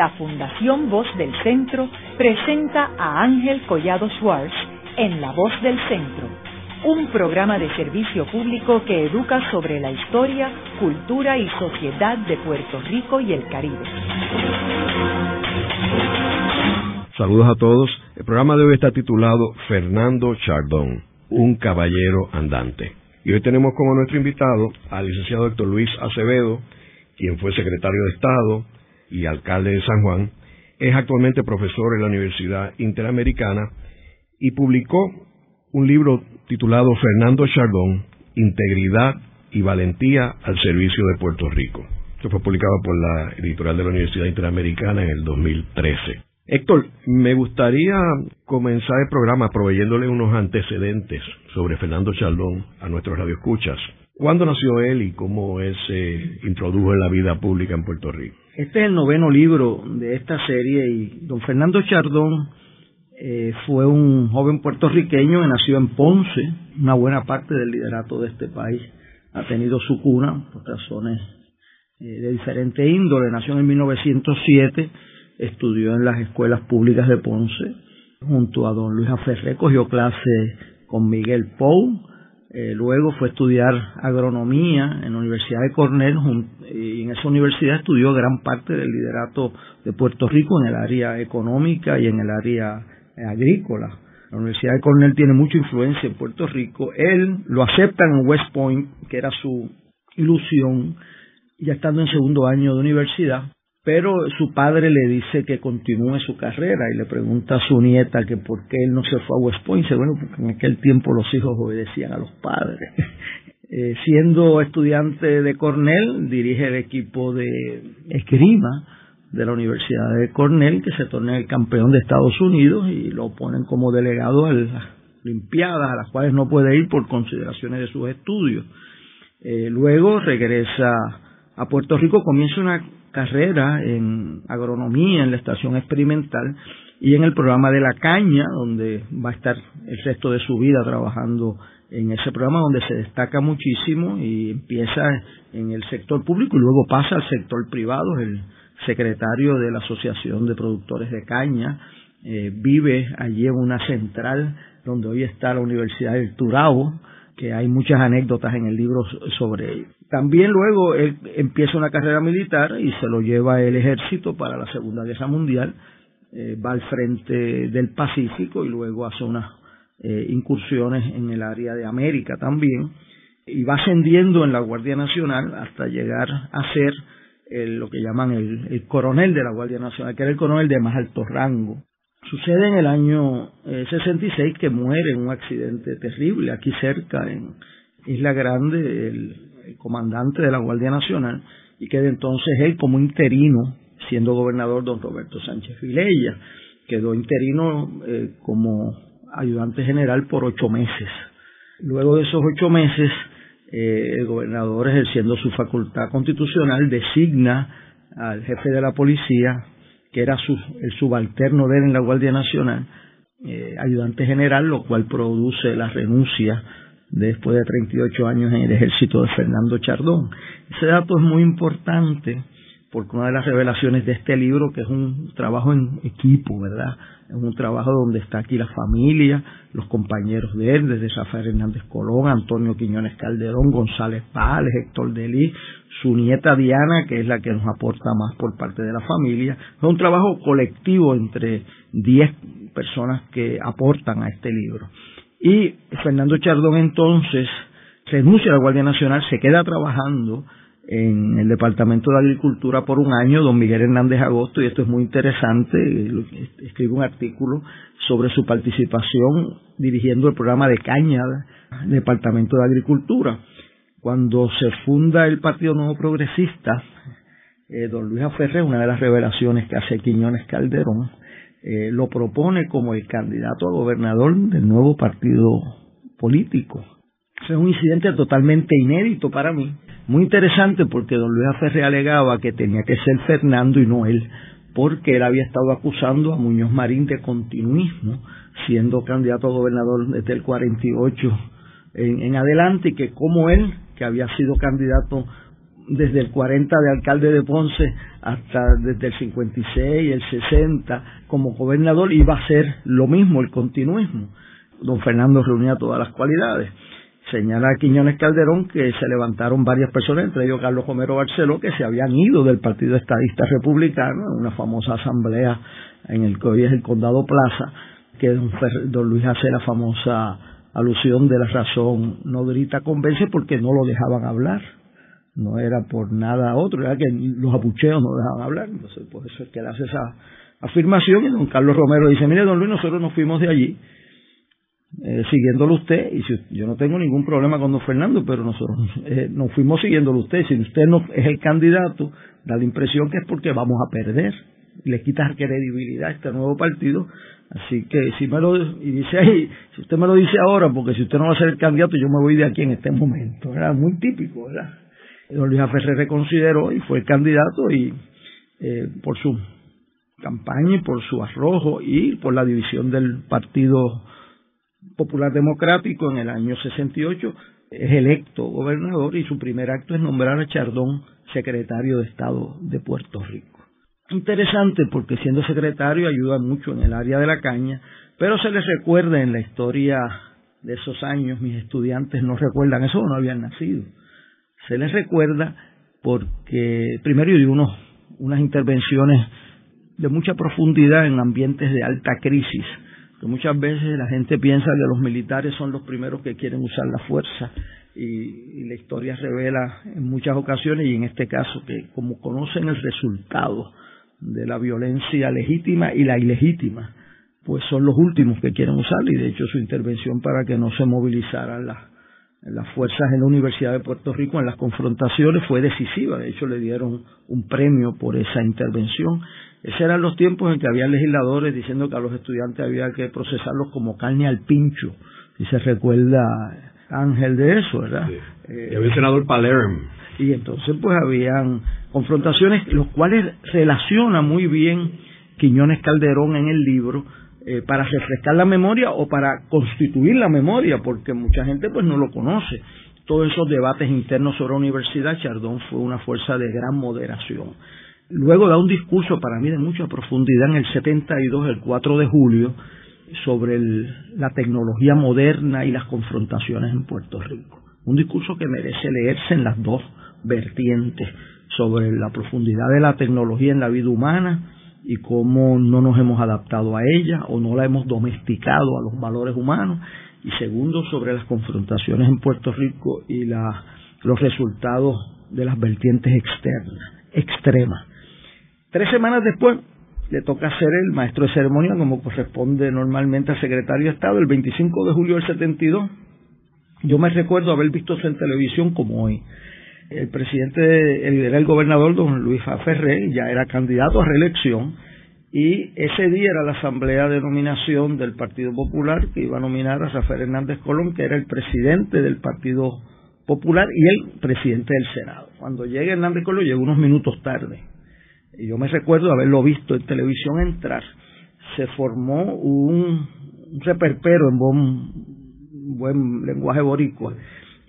la Fundación Voz del Centro presenta a Ángel Collado Schwartz en La Voz del Centro, un programa de servicio público que educa sobre la historia, cultura y sociedad de Puerto Rico y el Caribe. Saludos a todos. El programa de hoy está titulado Fernando Chardón, un caballero andante. Y hoy tenemos como nuestro invitado al licenciado Héctor Luis Acevedo, quien fue secretario de Estado y alcalde de San Juan, es actualmente profesor en la Universidad Interamericana y publicó un libro titulado Fernando Chardón, Integridad y Valentía al Servicio de Puerto Rico. Esto fue publicado por la editorial de la Universidad Interamericana en el 2013. Héctor, me gustaría comenzar el programa proveyéndole unos antecedentes sobre Fernando Chardón a nuestros radioescuchas. ¿Cuándo nació él y cómo él se introdujo en la vida pública en Puerto Rico? Este es el noveno libro de esta serie y don Fernando Chardón eh, fue un joven puertorriqueño que nació en Ponce. Una buena parte del liderato de este país ha tenido su cuna por razones eh, de diferente índole. Nació en 1907, estudió en las escuelas públicas de Ponce junto a don Luis Aferré, cogió clase con Miguel Pou eh, luego fue a estudiar agronomía en la Universidad de Cornell y en esa universidad estudió gran parte del liderato de Puerto Rico en el área económica y en el área agrícola. La Universidad de Cornell tiene mucha influencia en Puerto Rico. Él lo acepta en West Point, que era su ilusión, ya estando en segundo año de universidad, pero su padre le dice que continúe su carrera y le pregunta a su nieta que por qué él no se fue a West Point. Bueno, porque en aquel tiempo los hijos obedecían a los padres. Eh, siendo estudiante de Cornell, dirige el equipo de esgrima de la Universidad de Cornell, que se torna el campeón de Estados Unidos y lo ponen como delegado a las Olimpiadas, a las cuales no puede ir por consideraciones de sus estudios. Eh, luego regresa a Puerto Rico, comienza una carrera en agronomía en la estación experimental y en el programa de la caña, donde va a estar el resto de su vida trabajando en ese programa donde se destaca muchísimo y empieza en el sector público y luego pasa al sector privado, el secretario de la Asociación de Productores de Caña, eh, vive allí en una central donde hoy está la Universidad del Turabo, que hay muchas anécdotas en el libro sobre ello. También luego empieza una carrera militar y se lo lleva el ejército para la Segunda Guerra Mundial, eh, va al frente del Pacífico y luego hace unas eh, incursiones en el área de América también y va ascendiendo en la Guardia Nacional hasta llegar a ser lo que llaman el, coronel de la Guardia Nacional, que era el coronel de más alto rango. Sucede en el año 66 eh, que muere en un accidente terrible aquí cerca en Isla Grande, el, comandante de la Guardia Nacional, y queda entonces él como interino, siendo gobernador don Roberto Sánchez Vilella. Quedó interino eh, como ayudante general por ocho meses. Luego de esos ocho meses, eh, el gobernador, ejerciendo su facultad constitucional, designa al jefe de la policía que era su, el subalterno de él en la Guardia Nacional, eh, ayudante general, lo cual produce la renuncia después de 38 años en el ejército de Fernando Chardón. Ese dato es muy importante porque una de las revelaciones de este libro, que es un trabajo en equipo, ¿verdad? Es un trabajo donde está aquí la familia, los compañeros de él, desde Rafael Hernández Colón, Antonio Quiñones Calderón, González Pales, Héctor Delí, su nieta Diana, que es la que nos aporta más por parte de la familia. Es un trabajo colectivo entre 10 personas que aportan a este libro. Y Fernando Chardón entonces renuncia a la Guardia Nacional, se queda trabajando en el Departamento de Agricultura por un año, don Miguel Hernández Agosto, y esto es muy interesante, escribe un artículo sobre su participación dirigiendo el programa de caña del Departamento de Agricultura. Cuando se funda el Partido Nuevo Progresista, eh, don Luis Aferre, una de las revelaciones que hace Quiñones Calderón, eh, lo propone como el candidato a gobernador del nuevo partido político. es un incidente totalmente inédito para mí, muy interesante porque don Luis Aferre alegaba que tenía que ser Fernando y no él, porque él había estado acusando a Muñoz Marín de continuismo, siendo candidato a gobernador desde el 48 en, en adelante, y que como él, que había sido candidato desde el 40 de alcalde de Ponce hasta desde el 56, el 60 como gobernador iba a ser lo mismo, el continuismo. Don Fernando reunía todas las cualidades. Señala Quiñones Calderón que se levantaron varias personas, entre ellos Carlos Romero Barceló, que se habían ido del Partido Estadista Republicano en una famosa asamblea en el que hoy es el Condado Plaza, que don, don Luis hace la famosa alusión de la razón no grita convence porque no lo dejaban hablar no era por nada otro, era que los apucheos no dejaban hablar, entonces por eso es que él hace esa afirmación y don Carlos Romero dice, mire don Luis, nosotros nos fuimos de allí eh, siguiéndolo usted, y si, yo no tengo ningún problema con don Fernando, pero nosotros eh, nos fuimos siguiéndolo usted, si usted no es el candidato, da la impresión que es porque vamos a perder, le quita credibilidad a este nuevo partido, así que si me lo y dice ahí, si usted me lo dice ahora, porque si usted no va a ser el candidato, yo me voy de aquí en este momento, era muy típico, ¿verdad? Don Luis Ferrer reconsideró y fue candidato y eh, por su campaña y por su arrojo y por la división del Partido Popular Democrático en el año 68 es electo gobernador y su primer acto es nombrar a Chardón secretario de Estado de Puerto Rico. Interesante porque siendo secretario ayuda mucho en el área de la caña, pero se les recuerda en la historia de esos años, mis estudiantes no recuerdan eso, no habían nacido se les recuerda porque primero dio unos, unas intervenciones de mucha profundidad en ambientes de alta crisis, que muchas veces la gente piensa que los militares son los primeros que quieren usar la fuerza y, la historia revela en muchas ocasiones y en este caso que como conocen el resultado de la violencia legítima y la ilegítima, pues son los últimos que quieren usarla y de hecho su intervención para que no se movilizaran las las fuerzas en la Universidad de Puerto Rico en las confrontaciones fue decisiva. De hecho, le dieron un premio por esa intervención. Esos eran los tiempos en que había legisladores diciendo que a los estudiantes había que procesarlos como carne al pincho. Y se recuerda Ángel de eso, ¿verdad? y había el senador Palermo. Y entonces, pues, habían confrontaciones, los cuales relaciona muy bien Quiñones Calderón en el libro eh, para refrescar la memoria o para constituir la memoria, porque mucha gente pues no lo conoce. Todos esos debates internos sobre la universidad, Chardón fue una fuerza de gran moderación. Luego da un discurso para mí de mucha profundidad en el 72, el 4 de julio, sobre la tecnología moderna y las confrontaciones en Puerto Rico. Un discurso que merece leerse en las dos vertientes, sobre la profundidad de la tecnología en la vida humana y cómo no nos hemos adaptado a ella o no la hemos domesticado a los valores humanos y segundo sobre las confrontaciones en Puerto Rico y la, los resultados de las vertientes externas, extremas. Tres semanas después le toca ser el maestro de ceremonia como corresponde normalmente al secretario de Estado el 25 de julio del 72. Yo me recuerdo haber visto eso en televisión como hoy el presidente, el, era el gobernador don Luis Ferré, ya era candidato a reelección, y ese día era la asamblea de nominación del Partido Popular que iba a nominar a Rafael Hernández Colón, que era el presidente del Partido Popular y el presidente del Senado. Cuando llega Hernández Colón, llegó unos minutos tarde. Y yo me recuerdo haberlo visto en televisión entrar. Se formó un, un reperpero en buen, buen lenguaje boricua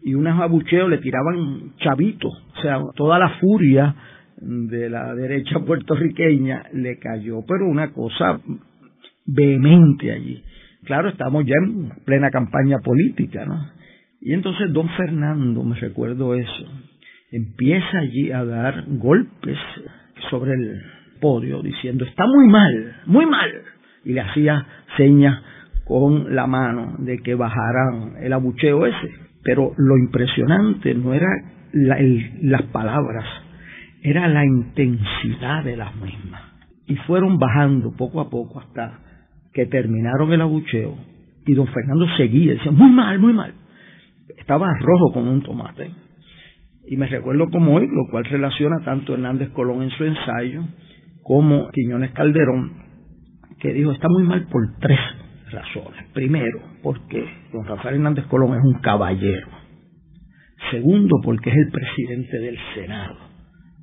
y unos abucheos le tiraban chavitos, o sea, toda la furia de la derecha puertorriqueña le cayó, pero una cosa vehemente allí. Claro, estamos ya en plena campaña política, ¿no? Y entonces don Fernando, me recuerdo eso, empieza allí a dar golpes sobre el podio diciendo, está muy mal, muy mal. Y le hacía señas con la mano de que bajaran el abucheo ese. Pero lo impresionante no era las palabras, era la intensidad de las mismas. Y fueron bajando poco a poco hasta que terminaron el abucheo y don Fernando seguía, decía, muy mal, muy mal. Estaba rojo como un tomate. Y me recuerdo como hoy, lo cual relaciona tanto Hernández Colón en su ensayo como Quiñones Calderón, que dijo, está muy mal por tres razones. Primero, porque don Rafael Hernández Colón es un caballero. Segundo, porque es el presidente del Senado.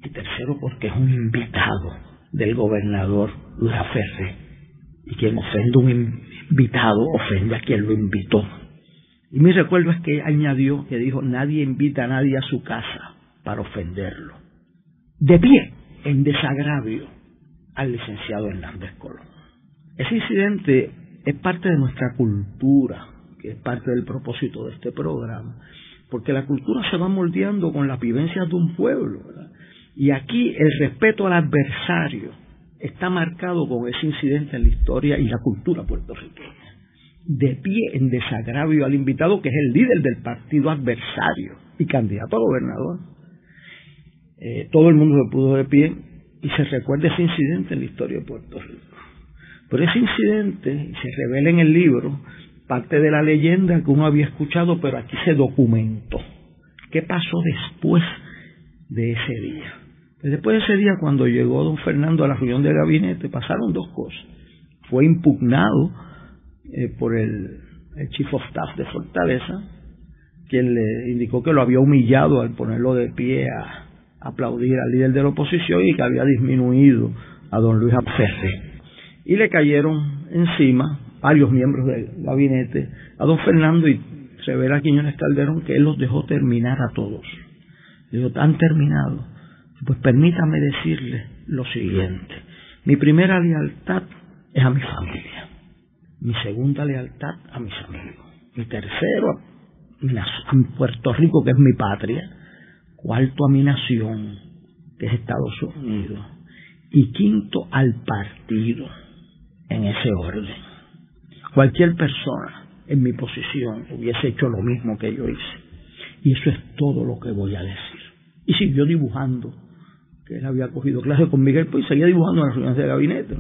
Y tercero, porque es un invitado del gobernador Ferre. Y quien ofende a un invitado ofende a quien lo invitó. Y mi recuerdo es que añadió que dijo, nadie invita a nadie a su casa para ofenderlo. De pie, en desagravio al licenciado Hernández Colón. Ese incidente es parte de nuestra cultura, que es parte del propósito de este programa, porque la cultura se va moldeando con las vivencias de un pueblo. Y aquí el respeto al adversario está marcado con ese incidente en la historia y la cultura puertorriqueña. De pie en desagravio al invitado que es el líder del partido adversario y candidato a gobernador. Eh, todo el mundo se pudo de pie y se recuerda ese incidente en la historia de Puerto Rico. Pero ese incidente se revela en el libro parte de la leyenda que uno había escuchado, pero aquí se documentó. ¿Qué pasó después de ese día? Pues después de ese día, cuando llegó don Fernando a la reunión de gabinete, pasaron dos cosas. Fue impugnado eh, por el, Chief of Staff de Fortaleza, quien le indicó que lo había humillado al ponerlo de pie a aplaudir al líder de la oposición y que había disminuido a don Luis Apferre. Y le cayeron encima varios miembros del gabinete a don Fernando y revela Quiñones Calderón que él los dejó terminar a todos. Dijo, ¿han terminado? Pues permítame decirle lo siguiente. Mi primera lealtad es a mi familia. Mi segunda lealtad a mis amigos. Mi tercero a Puerto Rico, que es mi patria. Cuarto a mi nación, que es Estados Unidos. Y quinto al partido, en ese orden. Cualquier persona en mi posición hubiese hecho lo mismo que yo hice. Y eso es todo lo que voy a decir. Y siguió dibujando, que él había cogido clase con Miguel, pues seguía dibujando en las reuniones de gabinete.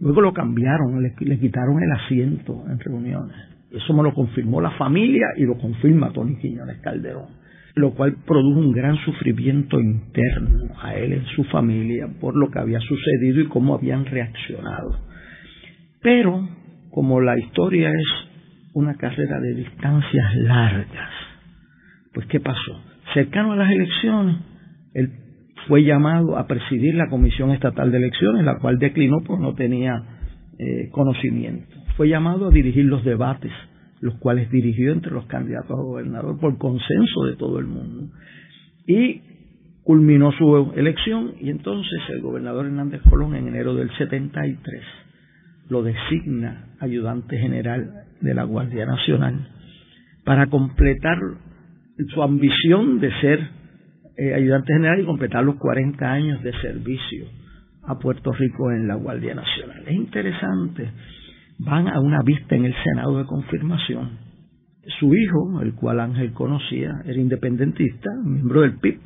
Luego lo cambiaron, le, quitaron el asiento en reuniones. Eso me lo confirmó la familia y lo confirma Tony Quiñones Calderón, lo cual produjo un gran sufrimiento interno a él en su familia por lo que había sucedido y cómo habían reaccionado. Pero como la historia es una carrera de distancias largas, pues ¿qué pasó? Cercano a las elecciones, él fue llamado a presidir la Comisión Estatal de Elecciones, la cual declinó porque no tenía eh, conocimiento. Fue llamado a dirigir los debates, los cuales dirigió entre los candidatos a gobernador por consenso de todo el mundo. Y culminó su elección y entonces el gobernador Hernández Colón en enero del 73 lo designa ayudante general de la Guardia Nacional para completar su ambición de ser eh, ayudante general y completar los 40 años de servicio a Puerto Rico en la Guardia Nacional. Es interesante, van a una vista en el Senado de confirmación. Su hijo, el cual Ángel conocía, era independentista, miembro del PIB,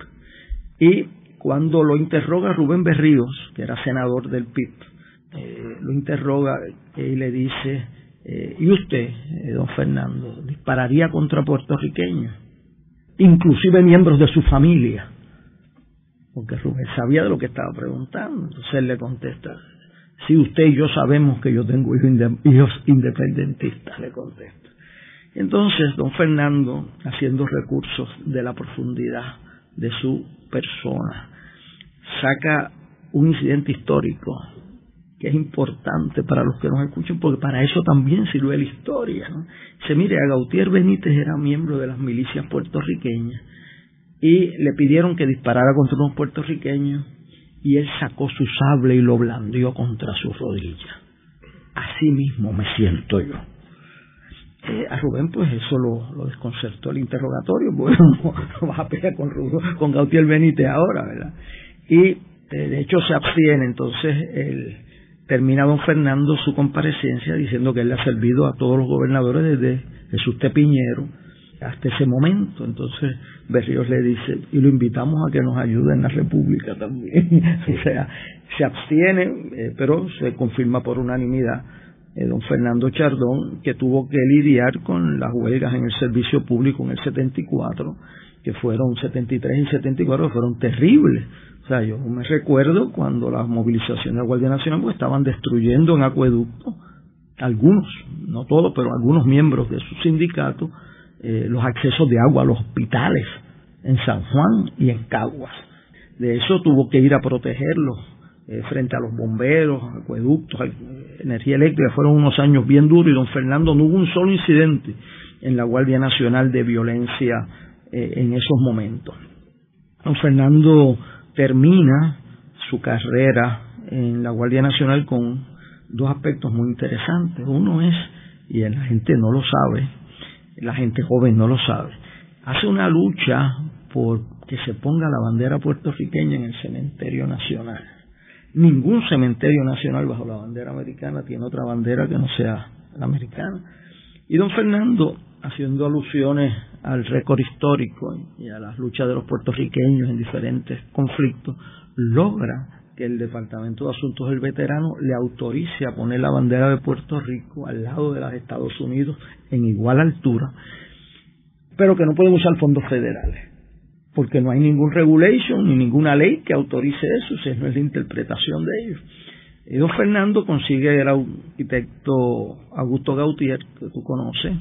y cuando lo interroga Rubén Berríos, que era senador del PIB, eh, lo interroga y le dice, eh, ¿y usted, eh, don Fernando, dispararía contra puertorriqueños? Inclusive miembros de su familia. Porque Rubén sabía de lo que estaba preguntando. Entonces él le contesta, si usted y yo sabemos que yo tengo hijos independentistas, le contesta. Entonces, don Fernando, haciendo recursos de la profundidad de su persona, saca un incidente histórico que es importante para los que nos escuchan, porque para eso también sirve la historia. ¿no? Se mire, a Gautier Benítez era miembro de las milicias puertorriqueñas y le pidieron que disparara contra unos puertorriqueños y él sacó su sable y lo blandió contra su rodilla. Así mismo me siento yo. Eh, a Rubén pues eso lo, desconcertó el interrogatorio, porque no, vas a pelear con, con Gautier Benítez ahora, ¿verdad? Y eh, de hecho se abstiene, entonces el, termina don Fernando su comparecencia diciendo que él le ha servido a todos los gobernadores desde Jesús Tepiñero hasta ese momento. Entonces Berríos le dice, y lo invitamos a que nos ayude en la República también. o sea, se abstiene, eh, pero se confirma por unanimidad eh, don Fernando Chardón, que tuvo que lidiar con las huelgas en el servicio público en el 74, que fueron 73 y 74, que fueron terribles o sea, yo me recuerdo cuando las movilizaciones de la Guardia Nacional pues, estaban destruyendo en acueducto, algunos, no todos, pero algunos miembros de su sindicato, eh, los accesos de agua a los hospitales en San Juan y en Caguas. De eso tuvo que ir a protegerlos eh, frente a los bomberos, acueductos, energía eléctrica. Fueron unos años bien duros y don Fernando no hubo un solo incidente en la Guardia Nacional de violencia eh, en esos momentos. Don Fernando termina su carrera en la Guardia Nacional con dos aspectos muy interesantes. Uno es, y la gente no lo sabe, la gente joven no lo sabe, hace una lucha por que se ponga la bandera puertorriqueña en el cementerio nacional. Ningún cementerio nacional bajo la bandera americana tiene otra bandera que no sea la americana. Y don Fernando, haciendo alusiones al récord histórico y a las luchas de los puertorriqueños en diferentes conflictos, logra que el Departamento de Asuntos del Veterano le autorice a poner la bandera de Puerto Rico al lado de los Estados Unidos en igual altura, pero que no pueden usar fondos federales, porque no hay ningún regulation ni ninguna ley que autorice eso, si no es la interpretación de ellos. Y Fernando consigue el arquitecto Augusto Gautier, que tú conoces,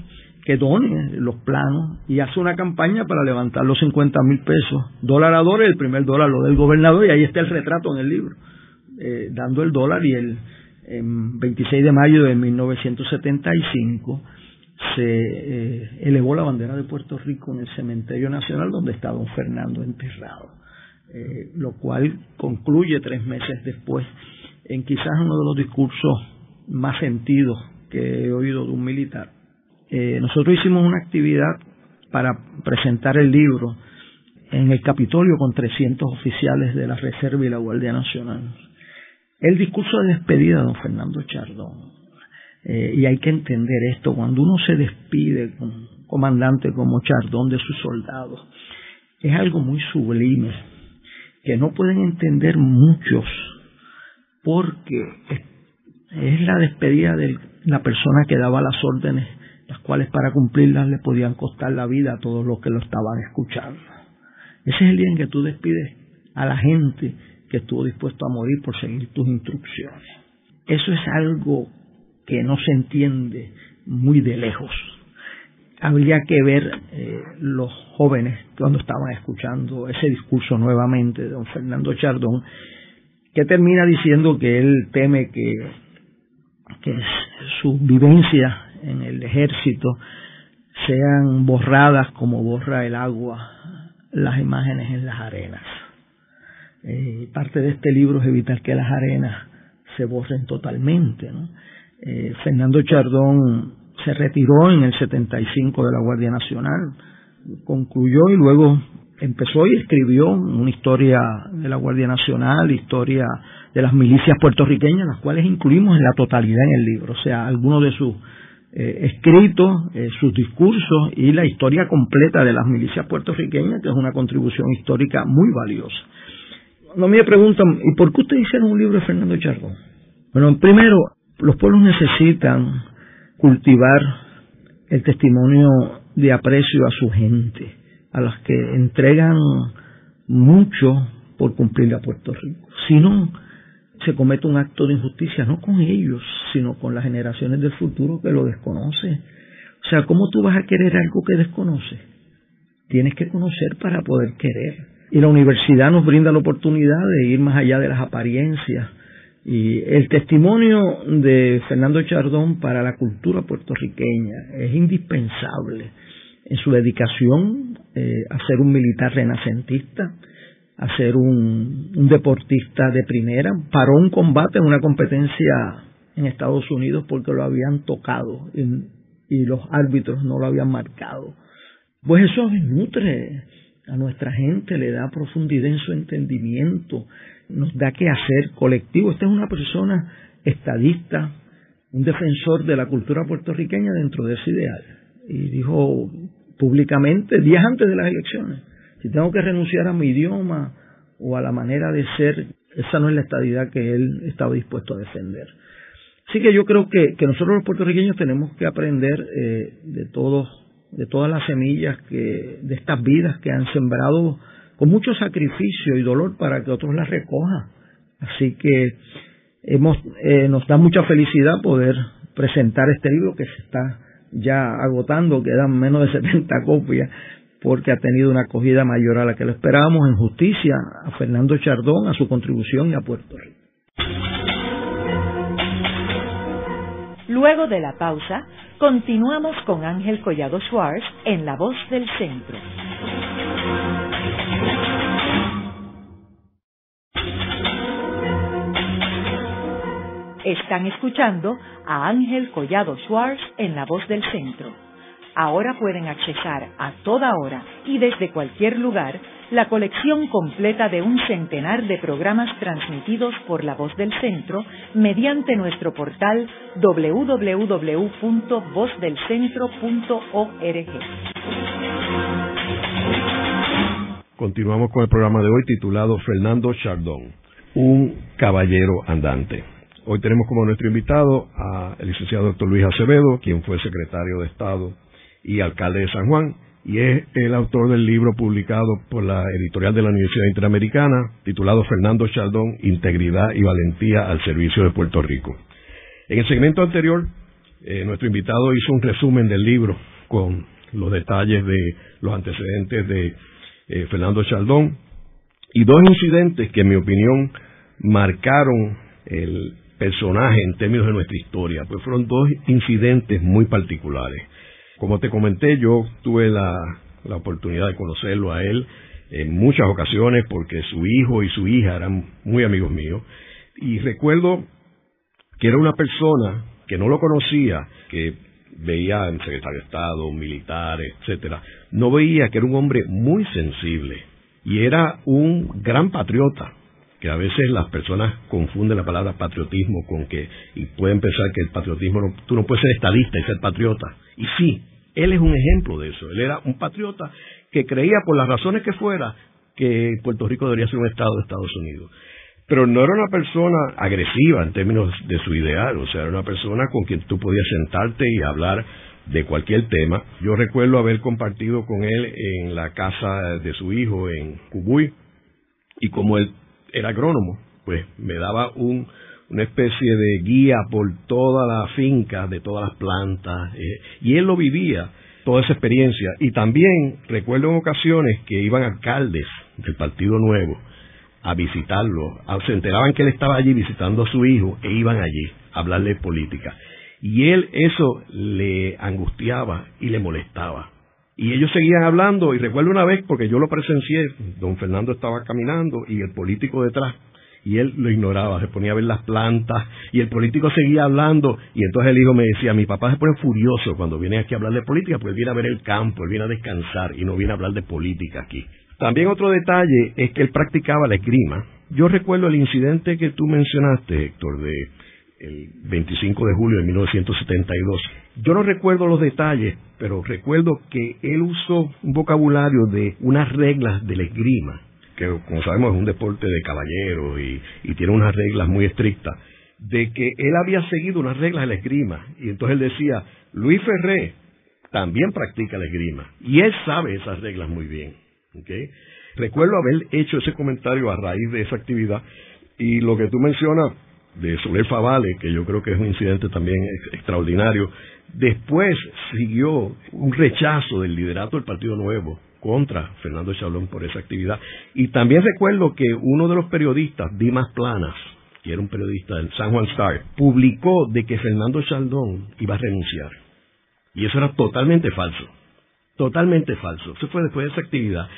que done los planos y hace una campaña para levantar los 50 mil pesos. Dólar a dólar, el primer dólar lo del gobernador, y ahí está el retrato en el libro, eh, dando el dólar. Y el 26 de mayo de 1975 se eh, elevó la bandera de Puerto Rico en el Cementerio Nacional donde está don Fernando enterrado, eh, lo cual concluye tres meses después en quizás uno de los discursos más sentidos que he oído de un militar. Eh, nosotros hicimos una actividad para presentar el libro en el Capitolio con 300 oficiales de la Reserva y la Guardia Nacional. El discurso de despedida de don Fernando Chardón, eh, y hay que entender esto, cuando uno se despide con un comandante como Chardón de sus soldados, es algo muy sublime, que no pueden entender muchos porque es la despedida de la persona que daba las órdenes, las cuales para cumplirlas le podían costar la vida a todos los que lo estaban escuchando. Ese es el día en que tú despides a la gente que estuvo dispuesto a morir por seguir tus instrucciones. Eso es algo que no se entiende muy de lejos. Habría que ver eh, los jóvenes cuando estaban escuchando ese discurso nuevamente de don Fernando Chardón que termina diciendo que él teme que, que su vivencia en el ejército sean borradas como borra el agua las imágenes en las arenas. Eh, parte de este libro es evitar que las arenas se borren totalmente. Eh, Fernando Chardón se retiró en el 75 de la Guardia Nacional, concluyó y luego empezó y escribió una historia de la Guardia Nacional, historia de las milicias puertorriqueñas, las cuales incluimos en la totalidad en el libro, o sea, algunos de sus eh, escritos, eh, sus discursos y la historia completa de las milicias puertorriqueñas, que es una contribución histórica muy valiosa. No me preguntan, ¿y por qué ustedes hicieron un libro de Fernando Chardón? Bueno, primero, los pueblos necesitan cultivar el testimonio de aprecio a su gente a las que entregan mucho por cumplir a Puerto Rico. Si no, se comete un acto de injusticia, no con ellos, sino con las generaciones del futuro que lo desconocen. O sea, ¿cómo tú vas a querer algo que desconoces? Tienes que conocer para poder querer. Y la universidad nos brinda la oportunidad de ir más allá de las apariencias. Y el testimonio de Fernando Chardón para la cultura puertorriqueña es indispensable en su dedicación eh, a ser un militar renacentista, a ser un, deportista de primera, paró un combate en una competencia en Estados Unidos porque lo habían tocado y los árbitros no lo habían marcado. Pues eso nutre a nuestra gente, le da profundidad en su entendimiento, nos da que hacer colectivo. Esta es una persona estadista, un defensor de la cultura puertorriqueña dentro de ese ideal. Y dijo, públicamente días antes de las elecciones. Si tengo que renunciar a mi idioma o a la manera de ser, esa no es la estadidad que él estaba dispuesto a defender. Así que yo creo que, nosotros los puertorriqueños tenemos que aprender eh, de todos, de todas las semillas que, de estas vidas que han sembrado con mucho sacrificio y dolor para que otros las recojan. Así que hemos, eh, nos da mucha felicidad poder presentar este libro que se está ya agotando, quedan menos de 70 copias, porque ha tenido una acogida mayor a la que lo esperábamos en justicia a Fernando Chardón, a su contribución y a Puerto Rico. Luego de la pausa, continuamos con Ángel Collado Schwartz en La Voz del Centro. Están escuchando a Ángel Collado Schwartz en La Voz del Centro. Ahora pueden accesar a toda hora y desde cualquier lugar la colección completa de un centenar de programas transmitidos por La Voz del Centro mediante nuestro portal www.vozdelcentro.org. Continuamos con el programa de hoy titulado Fernando Chardón, un caballero andante. Hoy tenemos como nuestro invitado al licenciado doctor Luis Acevedo, quien fue secretario de Estado y alcalde de San Juan, y es el autor del libro publicado por la editorial de la Universidad Interamericana, titulado Fernando Chardón, Integridad y Valentía al Servicio de Puerto Rico. En el segmento anterior, eh, nuestro invitado hizo un resumen del libro con los detalles de los antecedentes de eh, Fernando Chaldón, y dos incidentes que en mi opinión marcaron el personaje en términos de nuestra historia, pues fueron dos incidentes muy particulares. Como te comenté, yo tuve la, oportunidad de conocerlo a él en muchas ocasiones porque su hijo y su hija eran muy amigos míos, y recuerdo que era una persona que no lo conocía, que veía en secretario de Estado, militares, etcétera, no veía que era un hombre muy sensible y era un gran patriota, que a veces las personas confunden la palabra patriotismo con que, y pueden pensar que el patriotismo, tú no puedes ser estadista y ser patriota. Y sí, él es un ejemplo de eso. Él era un patriota que creía, por las razones que fuera, que Puerto Rico debería ser un estado de Estados Unidos pero no era una persona agresiva en términos de su ideal, o sea, era una persona con quien tú podías sentarte y hablar de cualquier tema. Yo recuerdo haber compartido con él en la casa de su hijo en Cubuy, y como él era agrónomo, pues me daba un, una especie de guía por toda la finca, de todas las plantas, eh, y él lo vivía, toda esa experiencia. Y también recuerdo en ocasiones que iban alcaldes del Partido Nuevo, a visitarlo. Se enteraban que él estaba allí visitando a su hijo e iban allí a hablarle política. Y él eso le angustiaba y le molestaba. Y ellos seguían hablando y recuerdo una vez, porque yo lo presencié, don Fernando estaba caminando y el político detrás, y él lo ignoraba, se ponía a ver las plantas y el político seguía hablando y entonces el hijo me decía, mi papá se pone furioso cuando viene aquí a hablar de política, pues él viene a ver el campo, él viene a descansar y no viene a hablar de política aquí. También otro detalle es que él practicaba la esgrima. Yo recuerdo el incidente que tú mencionaste, Héctor, de el 25 de julio de 1972. Yo no recuerdo los detalles, pero recuerdo que él usó un vocabulario de unas reglas de la esgrima, que como sabemos es un deporte de caballeros y, tiene unas reglas muy estrictas, de que él había seguido unas reglas de la esgrima. Y entonces él decía, Luis Ferré también practica la esgrima. Y él sabe esas reglas muy bien. ¿okay? Recuerdo haber hecho ese comentario a raíz de esa actividad y lo que tú mencionas de Soler Favale, que yo creo que es un incidente también extraordinario, después siguió un rechazo del liderato del Partido Nuevo contra Fernando Chalón por esa actividad. Y también recuerdo que uno de los periodistas, Dimas Planas, que era un periodista del San Juan Star, publicó de que Fernando Chaldón iba a renunciar. Y eso era totalmente falso. Totalmente falso. Eso fue después de esa actividad.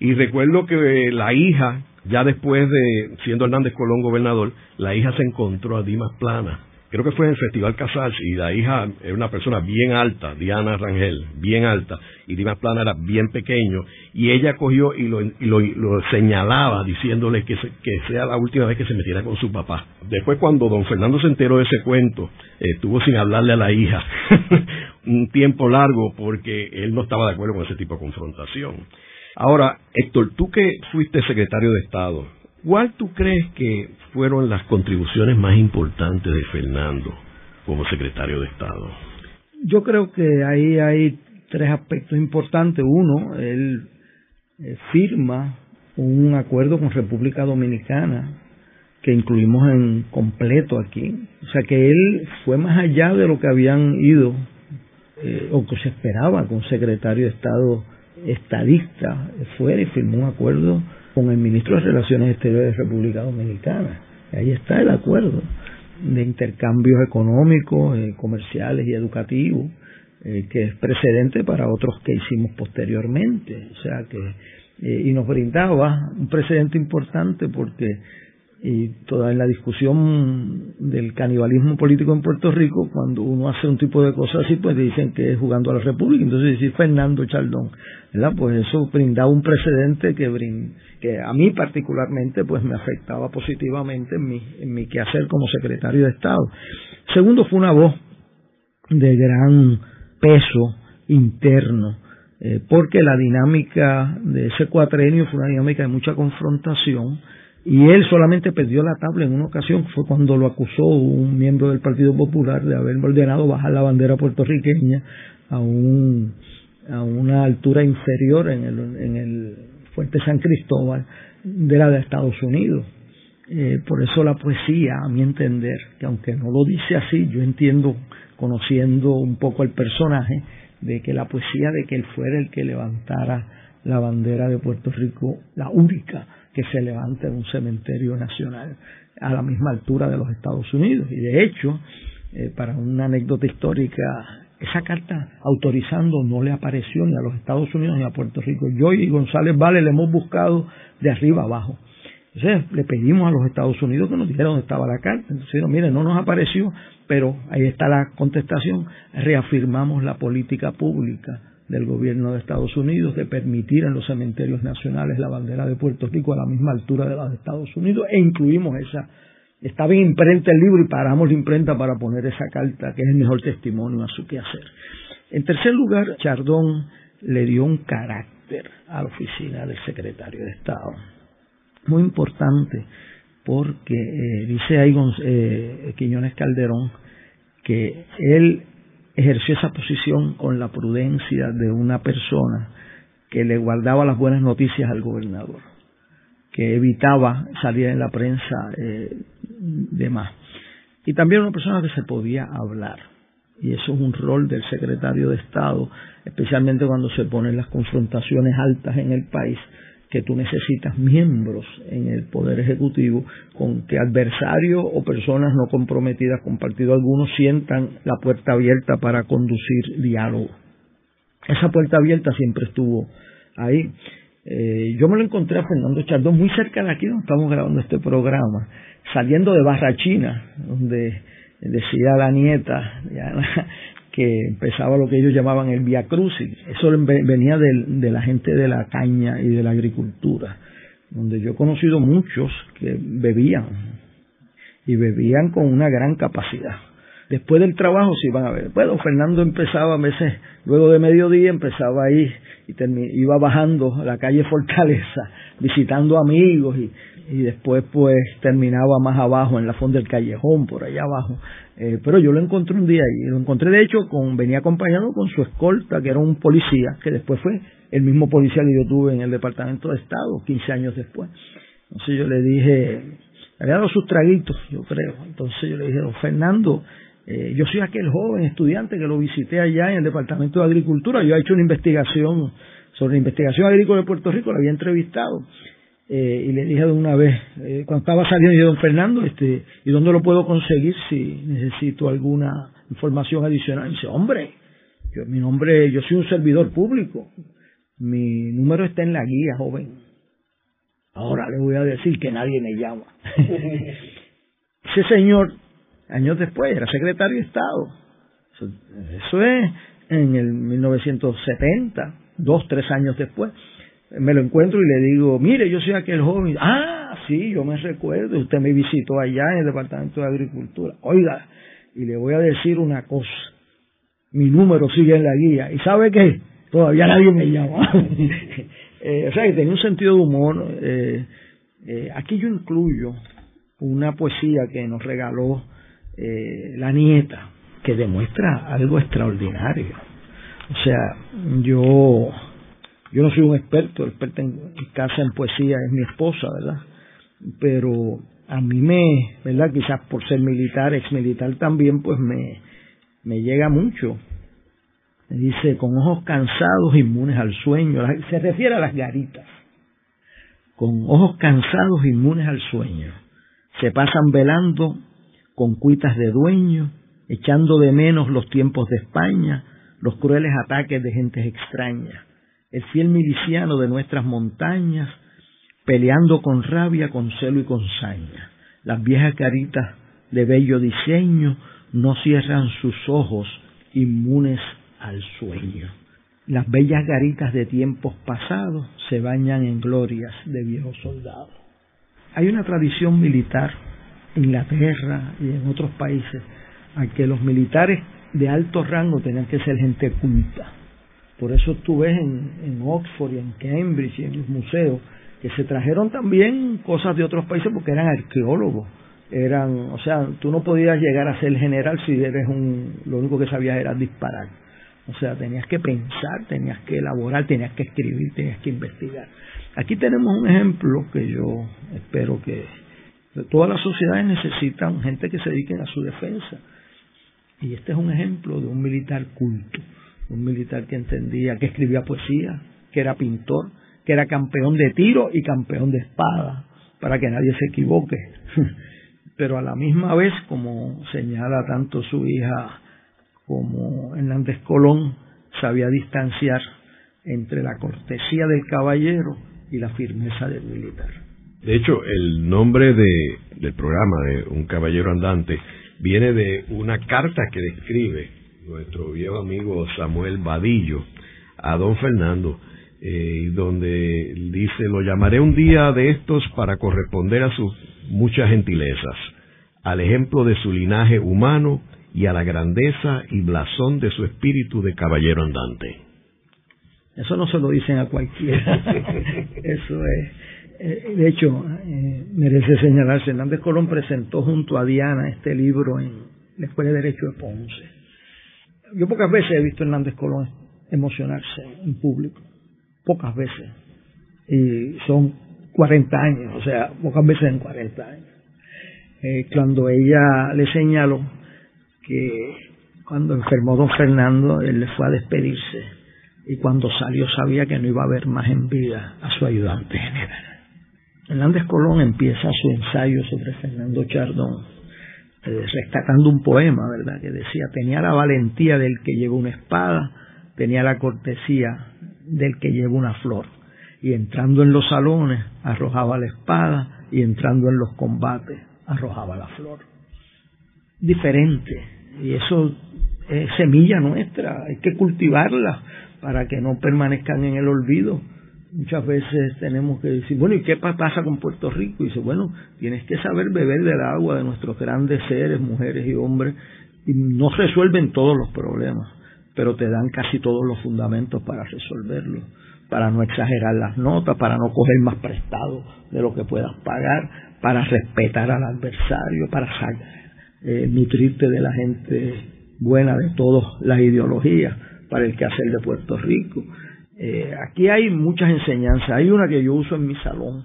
Y recuerdo que la hija, ya después de siendo Hernández Colón gobernador, la hija se encontró a Dimas Plana. Creo que fue en el Festival Casals y la hija era una persona bien alta, Diana Rangel, bien alta, y Dimas Plana era bien pequeño, y ella cogió y lo, señalaba diciéndole que, que, sea la última vez que se metiera con su papá. Después cuando don Fernando se enteró de ese cuento, estuvo sin hablarle a la hija un tiempo largo porque él no estaba de acuerdo con ese tipo de confrontación. Ahora, Héctor, tú que fuiste secretario de Estado, ¿cuál tú crees que fueron las contribuciones más importantes de Fernando como secretario de Estado? Yo creo que ahí hay tres aspectos importantes. Uno, él eh, firma un acuerdo con República Dominicana que incluimos en completo aquí. O sea que él fue más allá de lo que habían ido eh, o que se esperaba con un secretario de Estado estadista fuera y firmó un acuerdo con el ministro de Relaciones Exteriores de República Dominicana. Ahí está el acuerdo de intercambios económicos, eh, comerciales y educativos, eh, que es precedente para otros que hicimos posteriormente. O sea que, y nos brindaba un precedente importante porque y toda en la discusión del canibalismo político en Puerto Rico, cuando uno hace un tipo de cosas así, pues dicen que es jugando a la República. Entonces decir Fernando Chaldón, ¿verdad? Pues eso brindaba un precedente que, a mí particularmente pues me afectaba positivamente en mi, en mi quehacer como secretario de Estado. Segundo, fue una voz de gran peso interno, eh, porque la dinámica de ese cuatrenio fue una dinámica de mucha confrontación, y él solamente perdió la tabla en una ocasión, fue cuando lo acusó un miembro del Partido Popular de haber ordenado bajar la bandera puertorriqueña a, un, a una altura inferior en el, en el Fuerte San Cristóbal de la de Estados Unidos. Eh, por eso la poesía, a mi entender, que aunque no lo dice así, yo entiendo, conociendo un poco el personaje, de que la poesía de que él fuera el que levantara la bandera de Puerto Rico, la única que se levanta en un cementerio nacional a la misma altura de los Estados Unidos. Y de hecho, eh, para una anécdota histórica, esa carta autorizando no le apareció ni a los Estados Unidos ni a Puerto Rico. Yo y González Vale le hemos buscado de arriba abajo. Entonces le pedimos a los Estados Unidos que nos dijera dónde estaba la carta. Entonces, mire, no nos apareció, pero ahí está la contestación. Reafirmamos la política pública del gobierno de Estados Unidos de permitir en los cementerios nacionales la bandera de Puerto Rico a la misma altura de la de Estados Unidos e incluimos esa. Estaba en imprenta el libro y paramos la imprenta para poner esa carta, que es el mejor testimonio a su quehacer. En tercer lugar, Chardón le dio un carácter a la oficina del secretario de Estado. Muy importante, porque eh, dice ahí eh, Quiñones Calderón que él ejerció esa posición con la prudencia de una persona que le guardaba las buenas noticias al gobernador, que evitaba salir en la prensa eh, de más. Y también una persona que se podía hablar. Y eso es un rol del secretario de Estado, especialmente cuando se ponen las confrontaciones altas en el país, que tú necesitas miembros en el Poder Ejecutivo con que adversarios o personas no comprometidas con partido alguno sientan la puerta abierta para conducir diálogo. Esa puerta abierta siempre estuvo ahí. Eh, yo me lo encontré a Fernando Chardón muy cerca de aquí donde estamos grabando este programa, saliendo de Barrachina, donde decía la nieta, que empezaba lo que ellos llamaban el Via Crucis. Eso venía de, la gente de la caña y de la agricultura, donde yo he conocido muchos que bebían y bebían con una gran capacidad. Después del trabajo se iban a ver. Bueno, Fernando empezaba a veces, luego de mediodía empezaba ahí y iba bajando la calle Fortaleza, visitando amigos y, y después pues terminaba más abajo en la fonda del callejón, por allá abajo, eh, pero yo lo encontré un día y lo encontré de hecho con, venía acompañado con su escolta, que era un policía, que después fue el mismo policía que yo tuve en el Departamento de Estado, 15 años después. Entonces yo le dije, había dado sus traguitos, yo creo. Entonces yo le dije, don Fernando, eh, yo soy aquel joven estudiante que lo visité allá en el Departamento de Agricultura, yo he hecho una investigación sobre la investigación agrícola de Puerto Rico, lo había entrevistado. Eh, y le dije de una vez, eh, cuando estaba saliendo, yo, don Fernando, este, ¿y dónde lo puedo conseguir si necesito alguna información adicional? Y dice, hombre, yo, mi nombre, yo soy un servidor público, mi número está en la guía, joven. Ahora le voy a decir que nadie me llama. Ese señor, años después, era secretario de Estado. Eso, eso es en el 1970, dos, tres años después me lo encuentro y le digo, mire, yo soy aquel joven. Ah, sí, yo me recuerdo, usted me visitó allá en el Departamento de Agricultura. Oiga, y le voy a decir una cosa, mi número sigue en la guía. ¿Y sabe qué? Todavía nadie me llama. eh, o sea, que tenía un sentido de humor. Eh, eh, aquí yo incluyo una poesía que nos regaló eh, la nieta, que demuestra algo extraordinario. O sea, yo yo no soy un experto, el experto en casa en poesía es mi esposa, ¿verdad? Pero a mí me, ¿verdad? Quizás por ser militar, ex militar también, pues me, me llega mucho. Me dice, con ojos cansados, inmunes al sueño. Se refiere a las garitas. Con ojos cansados, inmunes al sueño. Se pasan velando con cuitas de dueño, echando de menos los tiempos de España, los crueles ataques de gentes extrañas el fiel miliciano de nuestras montañas, peleando con rabia, con celo y con saña. Las viejas caritas de bello diseño no cierran sus ojos inmunes al sueño. Las bellas garitas de tiempos pasados se bañan en glorias de viejos soldados. Hay una tradición militar en Inglaterra y en otros países a que los militares de alto rango tenían que ser gente culta. Por eso tú ves en, en Oxford y en Cambridge y en los museos que se trajeron también cosas de otros países porque eran arqueólogos. Eran, o sea, tú no podías llegar a ser general si eres un, lo único que sabías era disparar. O sea, tenías que pensar, tenías que elaborar, tenías que escribir, tenías que investigar. Aquí tenemos un ejemplo que yo espero que todas las sociedades necesitan gente que se dedique a su defensa. Y este es un ejemplo de un militar culto, un militar que entendía, que escribía poesía, que era pintor, que era campeón de tiro y campeón de espada, para que nadie se equivoque. Pero a la misma vez, como señala tanto su hija como Hernández Colón, sabía distanciar entre la cortesía del caballero y la firmeza del militar. De hecho, el nombre de, del programa de Un Caballero Andante viene de una carta que describe nuestro viejo amigo Samuel Vadillo a don Fernando, eh, donde dice, lo llamaré un día de estos para corresponder a sus muchas gentilezas, al ejemplo de su linaje humano y a la grandeza y blasón de su espíritu de caballero andante. Eso no se lo dicen a cualquiera. Eso es. Eh, de hecho, eh, merece señalarse, Hernández Colón presentó junto a Diana este libro en la Escuela de Derecho de Ponce. Yo pocas veces he visto a Hernández Colón emocionarse en público, pocas veces. Y son 40 años, o sea, pocas veces en 40 años. Eh, cuando ella le señaló que cuando enfermó don Fernando, él le fue a despedirse y cuando salió sabía que no iba a ver más en vida a su ayudante general. Hernández Colón empieza su ensayo sobre Fernando Chardón, eh, rescatando un poema, ¿verdad?, que decía, tenía la valentía del que lleva una espada, tenía la cortesía del que lleva una flor, y entrando en los salones arrojaba la espada, y entrando en los combates arrojaba la flor. Diferente, y eso es semilla nuestra, hay que cultivarla para que no permanezcan en el olvido muchas veces tenemos que decir, bueno, ¿y qué pasa con Puerto Rico? Y dice, bueno, tienes que saber beber del agua de nuestros grandes seres, mujeres y hombres, y no resuelven todos los problemas, pero te dan casi todos los fundamentos para resolverlos, para no exagerar las notas, para no coger más prestado de lo que puedas pagar, para respetar al adversario, para eh, nutrirte de la gente buena de todas las ideologías, para el quehacer de Puerto Rico eh, aquí hay muchas enseñanzas. Hay una que yo uso en mi salón,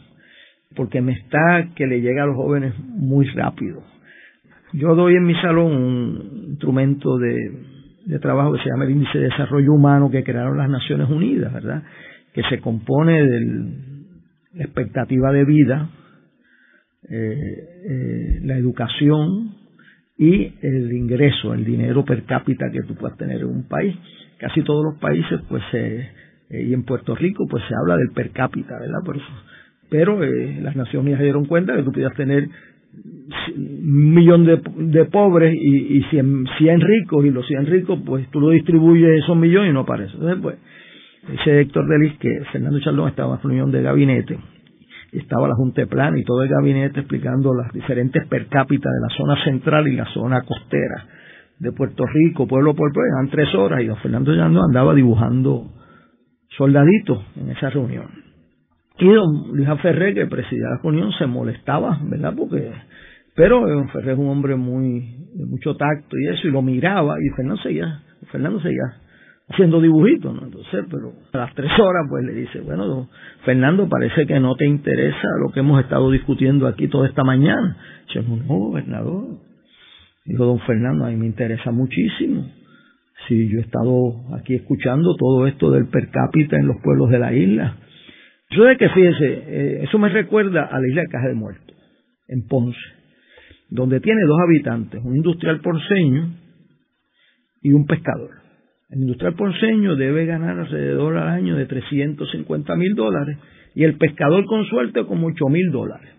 porque me está que le llega a los jóvenes muy rápido. Yo doy en mi salón un instrumento de, trabajo que se llama el Índice de Desarrollo Humano que crearon las Naciones Unidas, ¿verdad? Que se compone de la expectativa de vida, eh, eh, la educación y el ingreso, el dinero per cápita que tú puedas tener en un país. Casi todos los países pues se y en Puerto Rico pues se habla del per cápita, ¿verdad? Por eso. Pero eh, las Naciones Unidas se dieron cuenta que tú podías tener un millón de, de pobres y, y 100, 100, ricos y los 100 ricos pues tú lo distribuyes esos millones y no aparece. Entonces pues ese Héctor Delis que Fernando Chaldón estaba en la reunión de gabinete estaba la Junta de y todo el gabinete explicando las diferentes per cápita de la zona central y la zona costera de Puerto Rico, pueblo por pueblo, eran tres horas y don Fernando Chaldón andaba dibujando soldaditos en esa reunión. Y don Luis Ferrer, que presidía la reunión, se molestaba, ¿verdad? Porque, pero don Ferrer es un hombre muy, de mucho tacto y eso, y lo miraba, y Fernando seguía, Fernando seguía haciendo dibujitos, ¿no? Entonces, pero a las tres horas, pues le dice, bueno, don Fernando, parece que no te interesa lo que hemos estado discutiendo aquí toda esta mañana. Dice, no, gobernador. Dijo don Fernando, a mí me interesa muchísimo. Sí, yo he estado aquí escuchando todo esto del per cápita en los pueblos de la isla. Yo de que fíjese, eh, eso me recuerda a la isla de Caja de Muertos, en Ponce, donde tiene dos habitantes, un industrial porceño y un pescador. El industrial ponceño debe ganar alrededor al año de 350 mil dólares y el pescador con suerte como 8 mil dólares.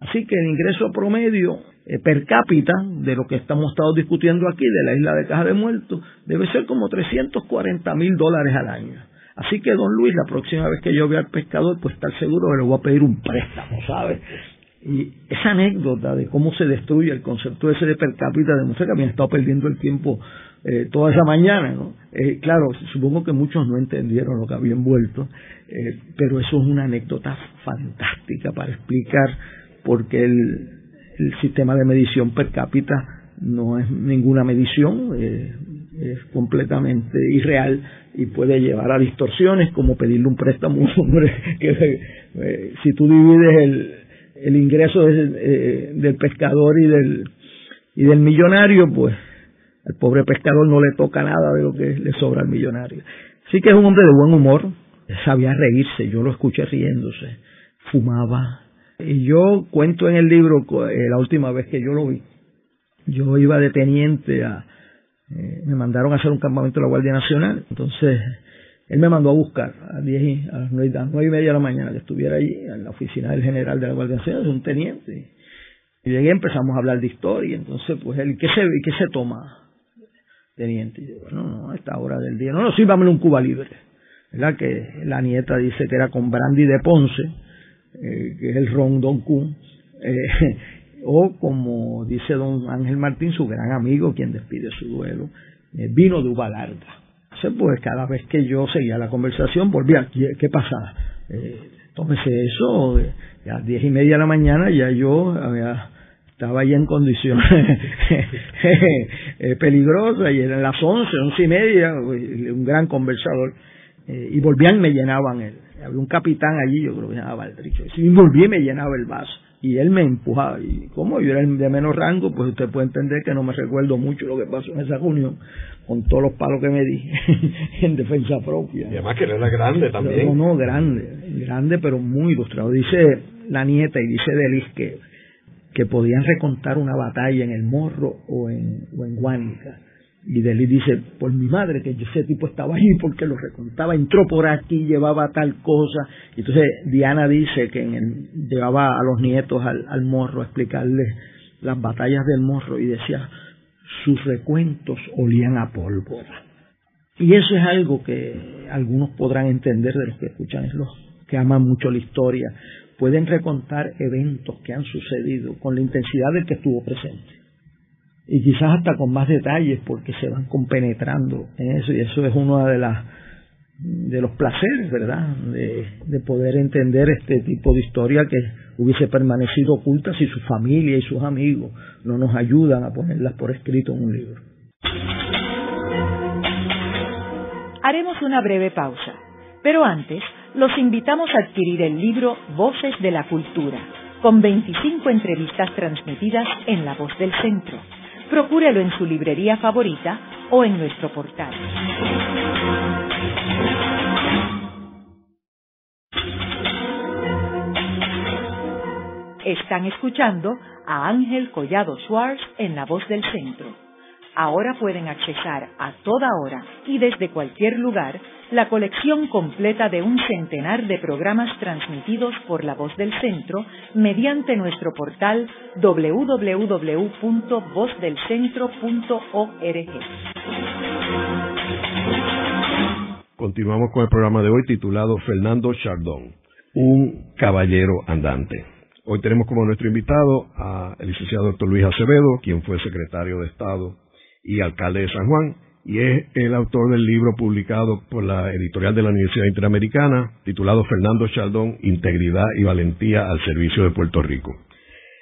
Así que el ingreso promedio per cápita de lo que estamos estado discutiendo aquí, de la isla de Caja de Muertos, debe ser como 340 mil dólares al año. Así que, don Luis, la próxima vez que yo vea al pescador, pues estar seguro que le voy a pedir un préstamo, ¿sabe? Y esa anécdota de cómo se destruye el concepto ese de per cápita demuestra que habían estado perdiendo el tiempo eh, toda esa mañana, ¿no? Eh, claro, supongo que muchos no entendieron lo que había envuelto, eh, pero eso es una anécdota fantástica para explicar por qué el, el sistema de medición per cápita no es ninguna medición, es completamente irreal y puede llevar a distorsiones como pedirle un préstamo hombre que eh, si tú divides el, el ingreso eh, del pescador y del y del millonario pues al pobre pescador no le toca nada de lo que le sobra al millonario. Sí que es un hombre de buen humor sabía reírse yo lo escuché riéndose fumaba y yo cuento en el libro eh, la última vez que yo lo vi yo iba de teniente a eh, me mandaron a hacer un campamento de la Guardia Nacional, entonces él me mandó a buscar a, diez, a las nueve, y media de la mañana que estuviera allí en la oficina del general de la Guardia Nacional, es un teniente. Y llegué empezamos a hablar de historia, entonces pues él, ¿qué se, qué se toma, teniente? Y yo, bueno, no, a esta hora del día, no, no, sí, vámonos un Cuba libre. ¿Verdad? Que la nieta dice que era con brandy de Ponce, eh, que es el ron Don Kun, eh, o como dice don Ángel Martín, su gran amigo, quien despide su duelo, eh, vino de uva larga. Entonces, pues cada vez que yo seguía la conversación, volvía, ¿qué pasa? Eh, tómese eso, eh, a diez y media de la mañana ya yo estaba ahí en condiciones eh, peligrosas y eran las once, once y media, un gran conversador, y volvían me llenaban él. Había un capitán allí, yo creo que se llamaba Valdricho, y volví y me llenaba el vaso y él me empujaba. Y como yo era de menos rango, pues usted puede entender que no me recuerdo mucho lo que pasó en esa reunión, con todos los palos que me di en defensa propia. Y además que él era grande también. No, no, grande, grande, pero muy ilustrado. Dice la nieta y dice Delis que, que podían recontar una batalla en el Morro o en, o en Guánica y Deli dice, por mi madre, que ese tipo estaba ahí porque lo recontaba, entró por aquí, llevaba tal cosa. Y entonces Diana dice que en llevaba a los nietos al, al morro a explicarles las batallas del morro y decía, sus recuentos olían a pólvora. Y eso es algo que algunos podrán entender de los que escuchan, es los que aman mucho la historia. Pueden recontar eventos que han sucedido con la intensidad del que estuvo presente y quizás hasta con más detalles porque se van compenetrando en eso y eso es uno de las de los placeres, ¿verdad? De, de poder entender este tipo de historia que hubiese permanecido oculta si su familia y sus amigos no nos ayudan a ponerlas por escrito en un libro. Haremos una breve pausa, pero antes los invitamos a adquirir el libro Voces de la Cultura, con 25 entrevistas transmitidas en La Voz del Centro procúrelo en su librería favorita o en nuestro portal. Están escuchando a Ángel Collado Schwartz en La Voz del Centro. Ahora pueden accesar a toda hora y desde cualquier lugar la colección completa de un centenar de programas transmitidos por La Voz del Centro mediante nuestro portal www.vozdelcentro.org. Continuamos con el programa de hoy titulado Fernando Chardón, un caballero andante. Hoy tenemos como nuestro invitado al licenciado doctor Luis Acevedo, quien fue secretario de Estado y alcalde de San Juan, y es el autor del libro publicado por la editorial de la Universidad Interamericana, titulado Fernando Chaldón, Integridad y Valentía al Servicio de Puerto Rico.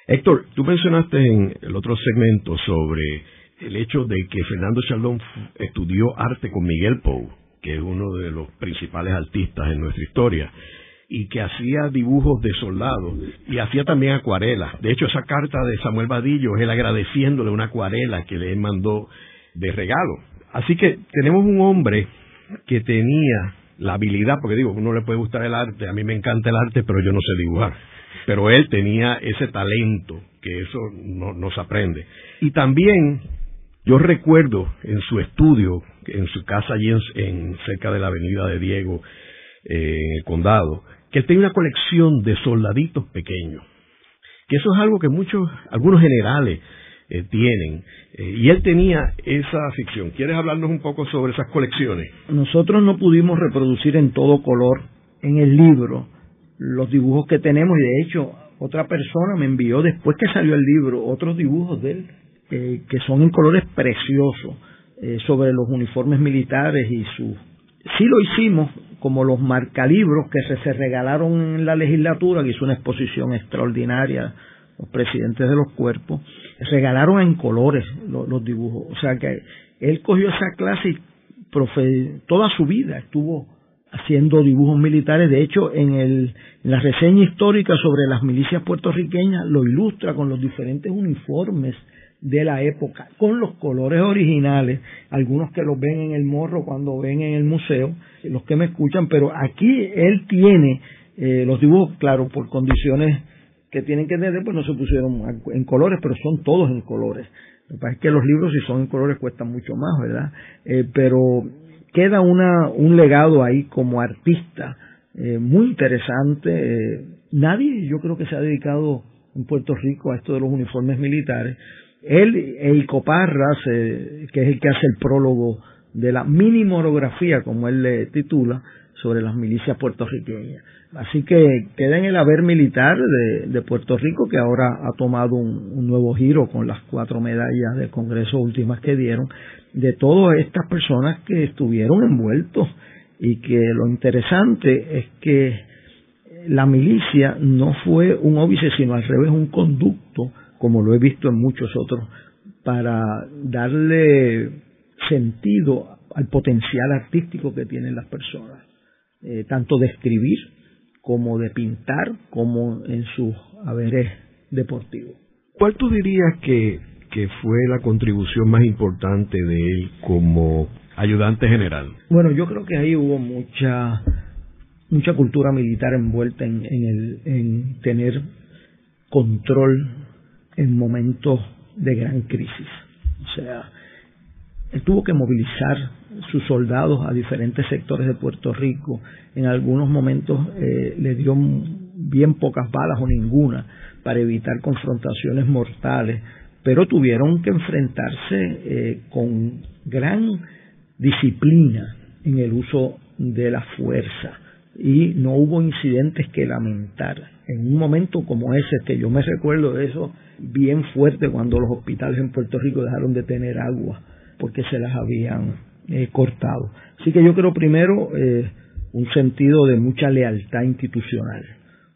Héctor, tú mencionaste en el otro segmento sobre el hecho de que Fernando Chaldón estudió arte con Miguel Pou, que es uno de los principales artistas en nuestra historia, y que hacía dibujos de soldados y hacía también acuarelas. De hecho, esa carta de Samuel Vadillo es él agradeciéndole una acuarela que le mandó de regalo. Así que tenemos un hombre que tenía la habilidad, porque digo, uno le puede gustar el arte, a mí me encanta el arte, pero yo no sé dibujar. Pero él tenía ese talento, que eso no, no se aprende. Y también Yo recuerdo en su estudio, en su casa allí en, cerca de la avenida de Diego, eh, en el condado, que él tenía una colección de soldaditos pequeños. Que eso es algo que muchos, algunos generales eh, tienen. Eh, y él tenía esa ficción. ¿Quieres hablarnos un poco sobre esas colecciones? Nosotros no pudimos reproducir en todo color en el libro los dibujos que tenemos y de hecho otra persona me envió después que salió el libro otros dibujos de él eh, que son en colores preciosos sobre los uniformes militares y su sí lo hicimos como los marcalibros que se, regalaron en la legislatura que hizo una exposición extraordinaria los presidentes de los cuerpos regalaron en colores los, dibujos o sea que él cogió esa clase y toda su vida estuvo haciendo dibujos militares. De hecho, en, el, en la reseña histórica sobre las milicias puertorriqueñas lo ilustra con los diferentes uniformes de la época, con los colores originales, algunos que los ven en el morro cuando ven en el museo, los que me escuchan, pero aquí él tiene eh, los dibujos, claro, por condiciones que tienen que tener, pues no se pusieron en colores, pero son todos en colores. Lo que pasa es que los libros, si son en colores, cuestan mucho más, ¿verdad? Eh, pero queda una, un legado ahí como artista eh, muy interesante. Eh, nadie yo creo que se ha dedicado en Puerto Rico a esto de los uniformes militares. Él e Icoparras, que es el que hace el prólogo de la mini monografía, como él le titula, sobre las milicias puertorriqueñas. Así que queda en el haber militar de, Puerto Rico, que ahora ha tomado un, nuevo giro con las cuatro medallas del Congreso últimas que dieron, de todas estas personas que estuvieron envueltos y que lo interesante es que la milicia no fue un óbice, sino al revés, un conducto, como lo he visto en muchos otros, para darle sentido al potencial artístico que tienen las personas, eh, tanto de escribir como de pintar, como en sus haberes deportivos. ¿Cuál tú dirías que que fue la contribución más importante de él como ayudante general? Bueno, yo creo que ahí hubo mucha mucha cultura militar envuelta en, en, el, en tener control en momentos de gran crisis. O sea, él tuvo que movilizar sus soldados a diferentes sectores de Puerto Rico. En algunos momentos eh, le dio bien pocas balas o ninguna para evitar confrontaciones mortales pero tuvieron que enfrentarse eh, con gran disciplina en el uso de la fuerza y no hubo incidentes que lamentar. En un momento como ese, que yo me recuerdo de eso bien fuerte cuando los hospitales en Puerto Rico dejaron de tener agua porque se las habían eh, cortado. Así que yo creo primero eh, un sentido de mucha lealtad institucional.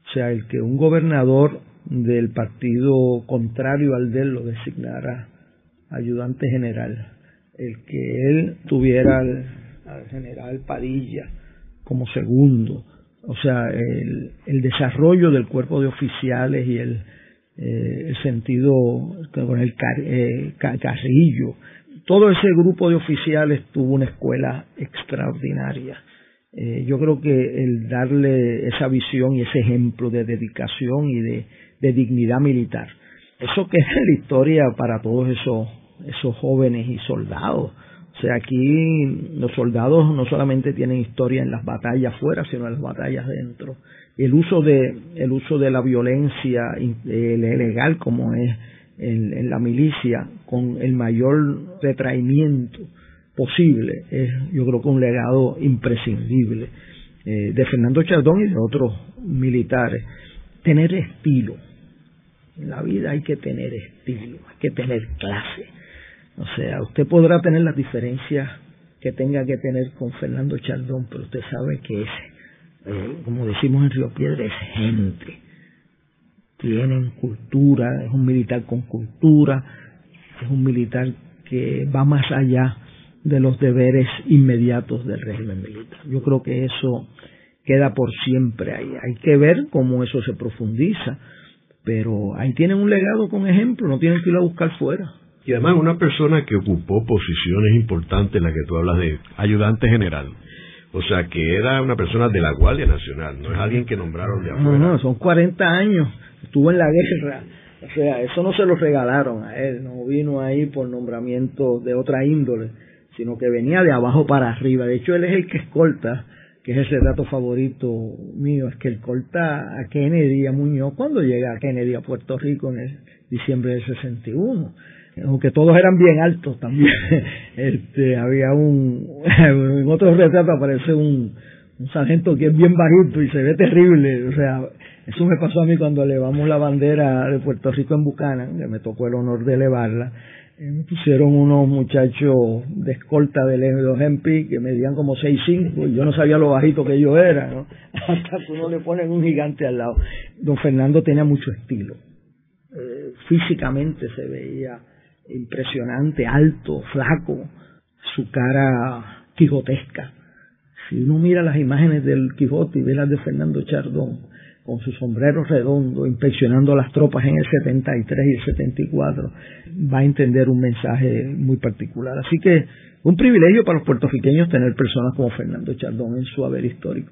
O sea, el que un gobernador del partido contrario al de él lo designara ayudante general. El que él tuviera al, general Padilla como segundo. O sea, el, el, desarrollo del cuerpo de oficiales y el, eh, el sentido con el eh, carrillo. Todo ese grupo de oficiales tuvo una escuela extraordinaria. Eh, yo creo que el darle esa visión y ese ejemplo de dedicación y de dignidad militar. Eso que es la historia para todos esos, esos jóvenes y soldados. O sea, aquí los soldados no solamente tienen historia en las batallas fuera, sino en las batallas dentro. El uso de, el uso de la violencia legal como es en, la milicia, con el mayor retraimiento posible, es yo creo que un legado imprescindible eh, de Fernando Chardón y de otros militares. Tener estilo, en la vida hay que tener estilo, hay que tener clase. O sea, usted podrá tener las diferencias que tenga que tener con Fernando Chaldón, pero usted sabe que es, eh, como decimos en Río Piedra, es gente. Tienen cultura, es un militar con cultura, es un militar que va más allá de los deberes inmediatos del régimen militar. Yo creo que eso queda por siempre ahí. Hay que ver cómo eso se profundiza pero ahí tienen un legado con ejemplo, no tienen que ir a buscar fuera. Y además una persona que ocupó posiciones importantes, en las que tú hablas de ayudante general. O sea, que era una persona de la Guardia Nacional, no es alguien que nombraron de afuera. No, no, son 40 años, estuvo en la guerra, O sea, eso no se lo regalaron a él, no vino ahí por nombramiento de otra índole, sino que venía de abajo para arriba. De hecho, él es el que escolta, que es el dato favorito mío, es que escolta a Kennedy, a Muñoz, cuando llega a Kennedy a Puerto Rico en el diciembre del 61 aunque todos eran bien altos también. este, había un, en otros retratos aparece un, un sargento que es bien bajito y se ve terrible, o sea, eso me pasó a mí cuando elevamos la bandera de Puerto Rico en Buchanan, que me tocó el honor de elevarla. Eh, me pusieron unos muchachos de escolta del M2MP que medían como 6'5 y yo no sabía lo bajito que yo era. Hasta que uno le ponen un gigante al lado. Don Fernando tenía mucho estilo. Eh, físicamente se veía impresionante, alto, flaco, su cara quijotesca. Si uno mira las imágenes del Quijote y ve las de Fernando Chardón, con su sombrero redondo, inspeccionando las tropas en el 73 y el 74, va a entender un mensaje muy particular. Así que un privilegio para los puertorriqueños tener personas como Fernando Chardón en su haber histórico.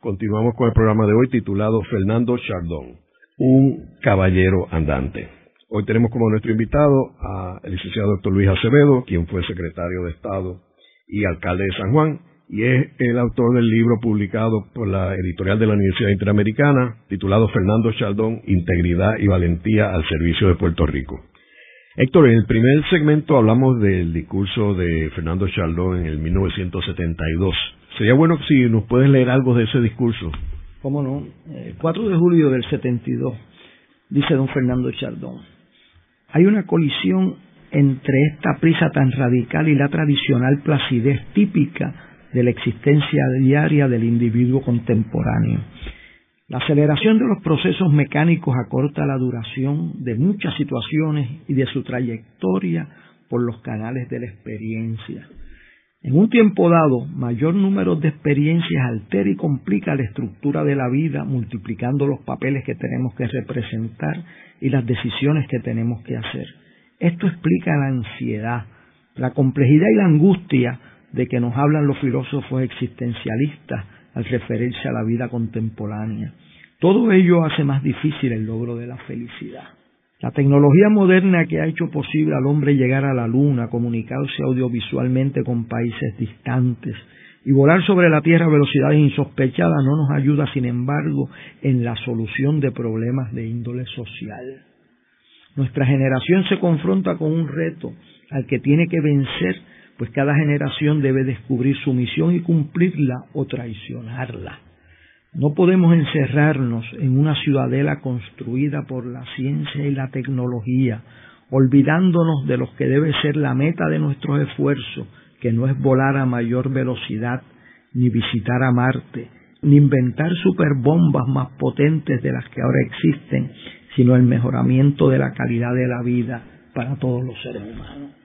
Continuamos con el programa de hoy titulado Fernando Chardón, un caballero andante. Hoy tenemos como nuestro invitado al licenciado doctor Luis Acevedo, quien fue secretario de Estado y alcalde de San Juan, y es el autor del libro publicado por la editorial de la Universidad Interamericana, titulado Fernando Chardón, Integridad y Valentía al Servicio de Puerto Rico. Héctor, en el primer segmento hablamos del discurso de Fernando Chardón en el 1972. Sería bueno si nos puedes leer algo de ese discurso. ¿Cómo no? El 4 de julio del 72, dice don Fernando Chardón, hay una colisión entre esta prisa tan radical y la tradicional placidez típica de la existencia diaria del individuo contemporáneo. La aceleración de los procesos mecánicos acorta la duración de muchas situaciones y de su trayectoria por los canales de la experiencia. En un tiempo dado, mayor número de experiencias altera y complica la estructura de la vida, multiplicando los papeles que tenemos que representar y las decisiones que tenemos que hacer. Esto explica la ansiedad, la complejidad y la angustia de que nos hablan los filósofos existencialistas al referirse a la vida contemporánea. Todo ello hace más difícil el logro de la felicidad. La tecnología moderna que ha hecho posible al hombre llegar a la luna, comunicarse audiovisualmente con países distantes y volar sobre la Tierra a velocidades insospechadas no nos ayuda, sin embargo, en la solución de problemas de índole social. Nuestra generación se confronta con un reto al que tiene que vencer pues cada generación debe descubrir su misión y cumplirla o traicionarla. No podemos encerrarnos en una ciudadela construida por la ciencia y la tecnología, olvidándonos de lo que debe ser la meta de nuestros esfuerzos, que no es volar a mayor velocidad, ni visitar a Marte, ni inventar superbombas más potentes de las que ahora existen, sino el mejoramiento de la calidad de la vida para todos los seres humanos.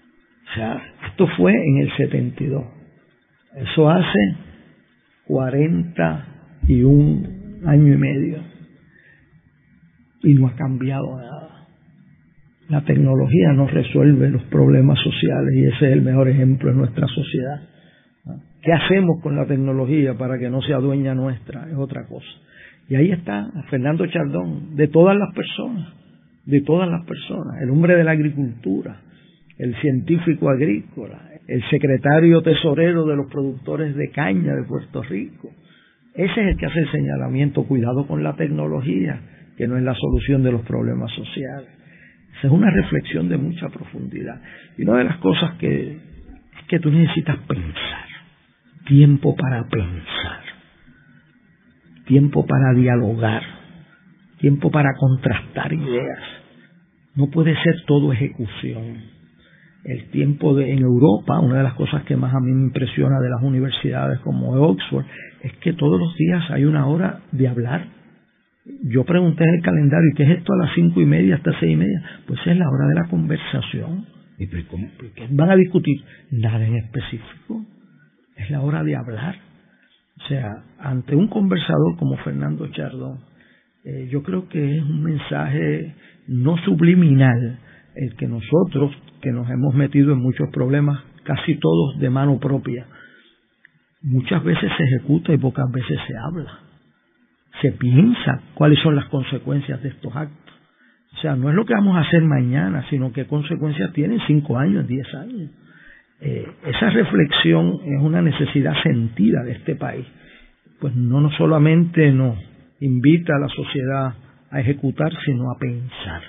O sea, esto fue en el 72. Eso hace 41 año y medio. Y no ha cambiado nada. La tecnología no resuelve los problemas sociales y ese es el mejor ejemplo en nuestra sociedad. ¿Qué hacemos con la tecnología para que no sea dueña nuestra? Es otra cosa. Y ahí está Fernando Chardón, de todas las personas, de todas las personas, el hombre de la agricultura, el científico agrícola, el secretario tesorero de los productores de caña de Puerto Rico. Ese es el que hace el señalamiento, cuidado con la tecnología, que no es la solución de los problemas sociales. Esa es una reflexión de mucha profundidad. Y una de las cosas que es que tú necesitas pensar, tiempo para pensar, tiempo para dialogar, tiempo para contrastar ideas. No puede ser todo ejecución el tiempo de, en Europa, una de las cosas que más a mí me impresiona de las universidades como Oxford, es que todos los días hay una hora de hablar, Yo pregunté en el calendario, ¿qué es esto a las cinco y media hasta seis y media? Pues es la hora de la conversación. ¿Y qué van a discutir? Nada en específico. Es la hora de hablar. O sea, ante un conversador como Fernando Chardón, eh, yo creo que es un mensaje no subliminal el que nosotros, que nos hemos metido en muchos problemas, casi todos de mano propia, muchas veces se ejecuta y pocas veces se habla. Se piensa cuáles son las consecuencias de estos actos. O sea, no es lo que vamos a hacer mañana, sino qué consecuencias tienen cinco años, diez años. Eh, esa reflexión es una necesidad sentida de este país. Pues no, no solamente nos invita a la sociedad a ejecutar, sino a pensar,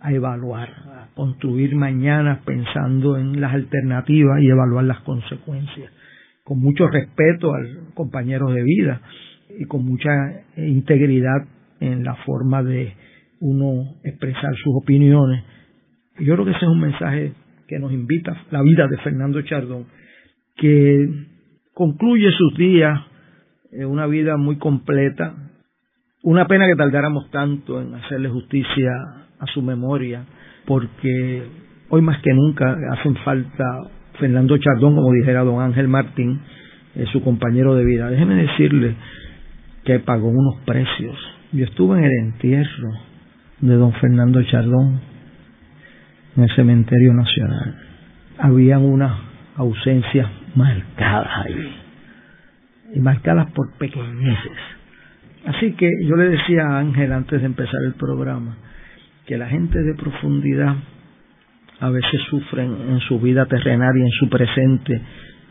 a evaluar, a construir mañana pensando en las alternativas y evaluar las consecuencias con mucho respeto al compañero de vida y con mucha integridad en la forma de uno expresar sus opiniones. Yo creo que ese es un mensaje que nos invita la vida de Fernando Chardón, que concluye sus días en una vida muy completa. Una pena que tardáramos tanto en hacerle justicia a su memoria, porque hoy más que nunca hacen falta Fernando Chardón, como dijera don Ángel Martín, eh, su compañero de vida. Déjeme decirle que pagó unos precios. Yo estuve en el entierro de don Fernando Chardón en el cementerio nacional. Habían unas ausencias marcadas ahí, y marcadas por pequeñeces. Así que yo le decía a Ángel antes de empezar el programa que la gente de profundidad a veces sufren en su vida terrenal y en su presente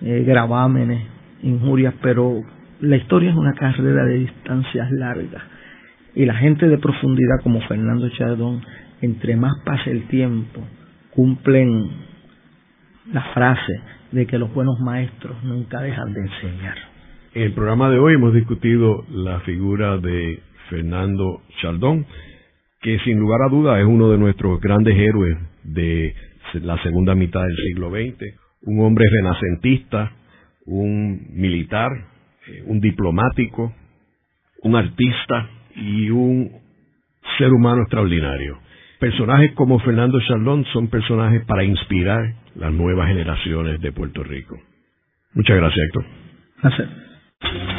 eh, gravámenes, injurias, pero la historia es una carrera de distancias largas. Y la gente de profundidad como Fernando Chardón, entre más pase el tiempo, cumplen la frase de que los buenos maestros nunca dejan de enseñar. En el programa de hoy hemos discutido la figura de Fernando Chardón, que sin lugar a duda es uno de nuestros grandes héroes de la segunda mitad del siglo XX, un hombre renacentista, un militar, eh, un diplomático, un artista y un ser humano extraordinario. Personajes como Fernando Charlón son personajes para inspirar las nuevas generaciones de Puerto Rico. Muchas gracias, Héctor. Gracias.